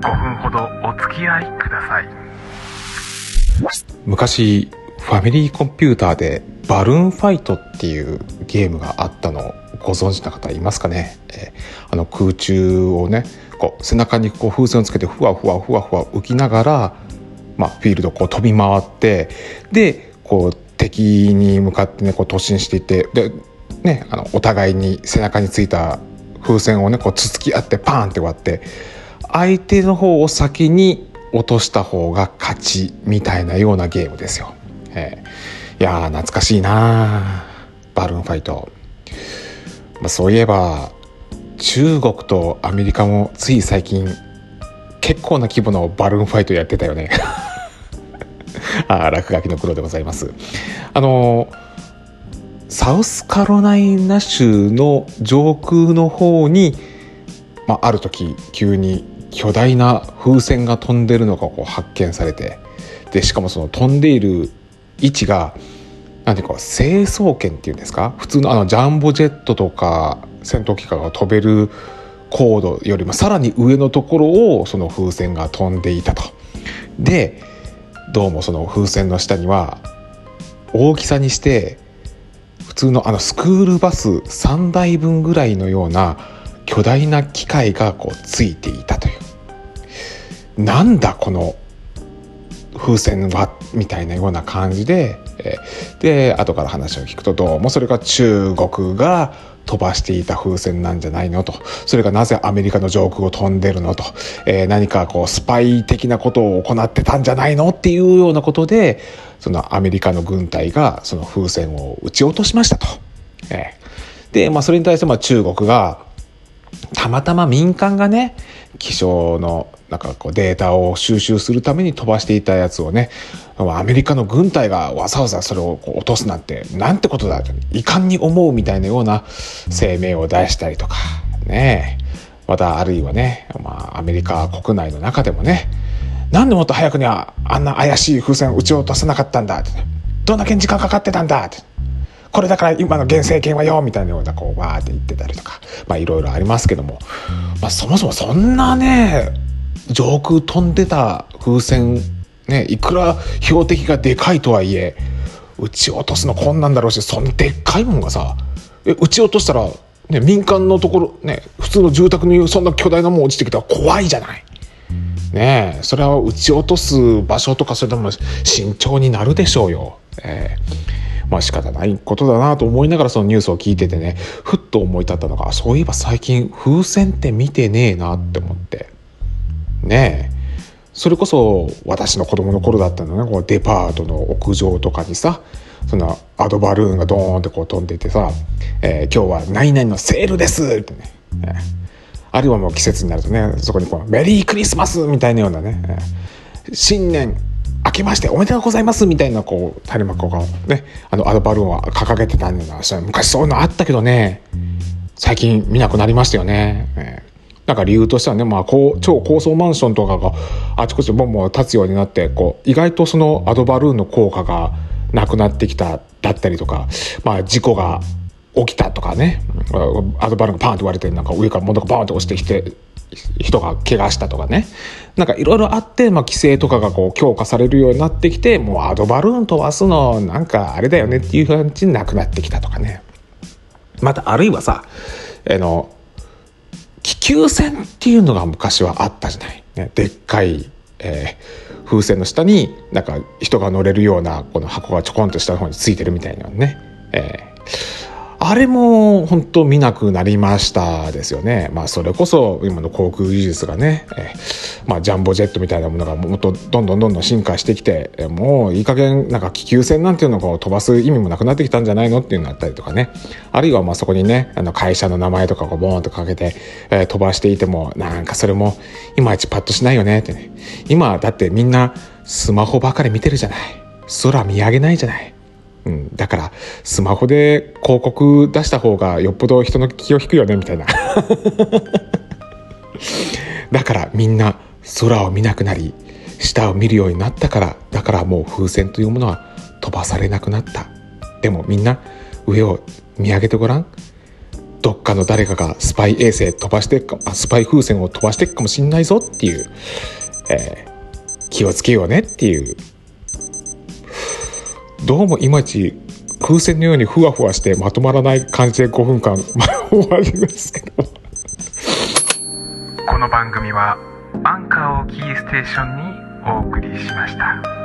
5分ほどお付き合いください。昔ファミリーコンピューターでバルーンファイトっていうゲームがあったのご存知の方いますかね、えー、あの空中をねこう背中にこう風船をつけてふわふわふわふわ浮きながら、まあ、フィールドをこう飛び回ってでこう敵に向かってねこう突進していってで、ね、あのお互いに背中についた風船をねこうつつき合ってパーンって割って相手の方を先に落とした方が勝ちみたいなようなゲームですよ。えー、いや懐かしいなバルーンファイト。まあ、そういえば中国とアメリカもつい最近結構な規模のバルーンファイトやってたよね あ落書きの黒でございますあのサウスカロライナ州の上空の方に、まあ、ある時急に巨大な風船が飛んでるのがこう発見されてでしかもその飛んでいる位置が何ていうか成層圏っていうんですか？普通のあのジャンボジェットとか戦闘機が飛べる高度よりもさらに上のところをその風船が飛んでいたと。でどうもその風船の下には大きさにして普通のあのスクールバス3台分ぐらいのような巨大な機械がこうついていたなんだこの風船はみたいなような感じでで後から話を聞くとどうもそれが中国が飛ばしていた風船なんじゃないのとそれがなぜアメリカの上空を飛んでるのと、えー、何かこうスパイ的なことを行ってたんじゃないのっていうようなことでそのアメリカの軍隊がその風船を撃ち落としましたと。えー、で、まあ、それに対してまあ中国がたまたま民間がね気象のなんかこうデータを収集するために飛ばしていたやつをねアメリカの軍隊がわざわざそれを落とすなんてなんてことだ。遺憾に思うみたいなような声明を出したりとかね。またあるいはね、まあ、アメリカ国内の中でもねなんでもっと早くにはあんな怪しい風船を撃ち落とさなかったんだって、どんだけ時間かかってたんだって。これだから今の現政権はよみたいなようなこうわーって言ってたりとかまあいろいろありますけども、まあ、そもそもそんなね上空飛んでた風船ねいくら標的がでかいとはいえ撃ち落とすの困難だろうしそんでっかいもんがさえ撃ち落としたら、ね、民間のところね普通の住宅にそんな巨大なもん落ちてきたら怖いじゃない。ねえそれは撃ち落とす場所とかそれとも慎重になるでしょうよ。えーまあ仕方ないことだなと思いながらそのニュースを聞いててねふっと思い立ったのがそういえば最近風船って見てねえなって思って。ねえ。それこそ私の子供の頃だったのねこうデパートの屋上とかにさそのアドバルーンがドーンってこう飛んでてさ「えー、今日は何々のセールです」ってね、えー、あるいはもう季節になるとねそこにこう「メリークリスマス」みたいなようなね、えー、新年明けましておめでとうございます。みたいなこう種まこがねあのアドバルーンは掲げてたんだな昔そういうのあったけどね。最近見なくなりましたよね。えーなんか理由としてはね、まあ、こう超高層マンションとかがあちこちボンボン立つようになってこう意外とそのアドバルーンの効果がなくなってきただったりとか、まあ、事故が起きたとかね。アドバルーンがパンって割れてなんか上から物がバーンって落ちてきて人が怪我したとかね。なんかいろいろあって、まあ、規制とかがこう強化されるようになってきてもうアドバルーン飛ばすのなんかあれだよねっていう感じになくなってきたとかね。またあるいはさあの気球船っていうのが昔はあったじゃない、ね、でっかい、えー、風船の下になんか人が乗れるようなこの箱がちょこんと下の方についてるみたいなね、えーあれも本当見なくなりましたですよね。まあそれこそ今の航空技術がね、え、まあジャンボジェットみたいなものがもっとどんどんどんどん進化してきて、もういい加減なんか気球船なんていうのを飛ばす意味もなくなってきたんじゃないのっていうのがあったりとかね。あるいはまあそこにね、あの会社の名前とかをボーンとかけて、え、飛ばしていても、なんかそれもいまいちパッとしないよねってね。今だってみんなスマホばかり見てるじゃない。空見上げないじゃない。うん、だからスマホで広告出した方がよっぽど人の気を引くよねみたいな。だからみんな空を見なくなり下を見るようになったからだからもう風船というものは飛ばされなくなった。でもみんな上を見上げてごらん。どっかの誰かがスパイ衛星飛ばしてかあスパイ風船を飛ばしていくかもしんないぞっていう、えー気をつけようねっていうどうもいまいち風船のようにふわふわしてまとまらない感じで5分間 終わりますけど。この番組はアンカーをキーステーションにお送りしました。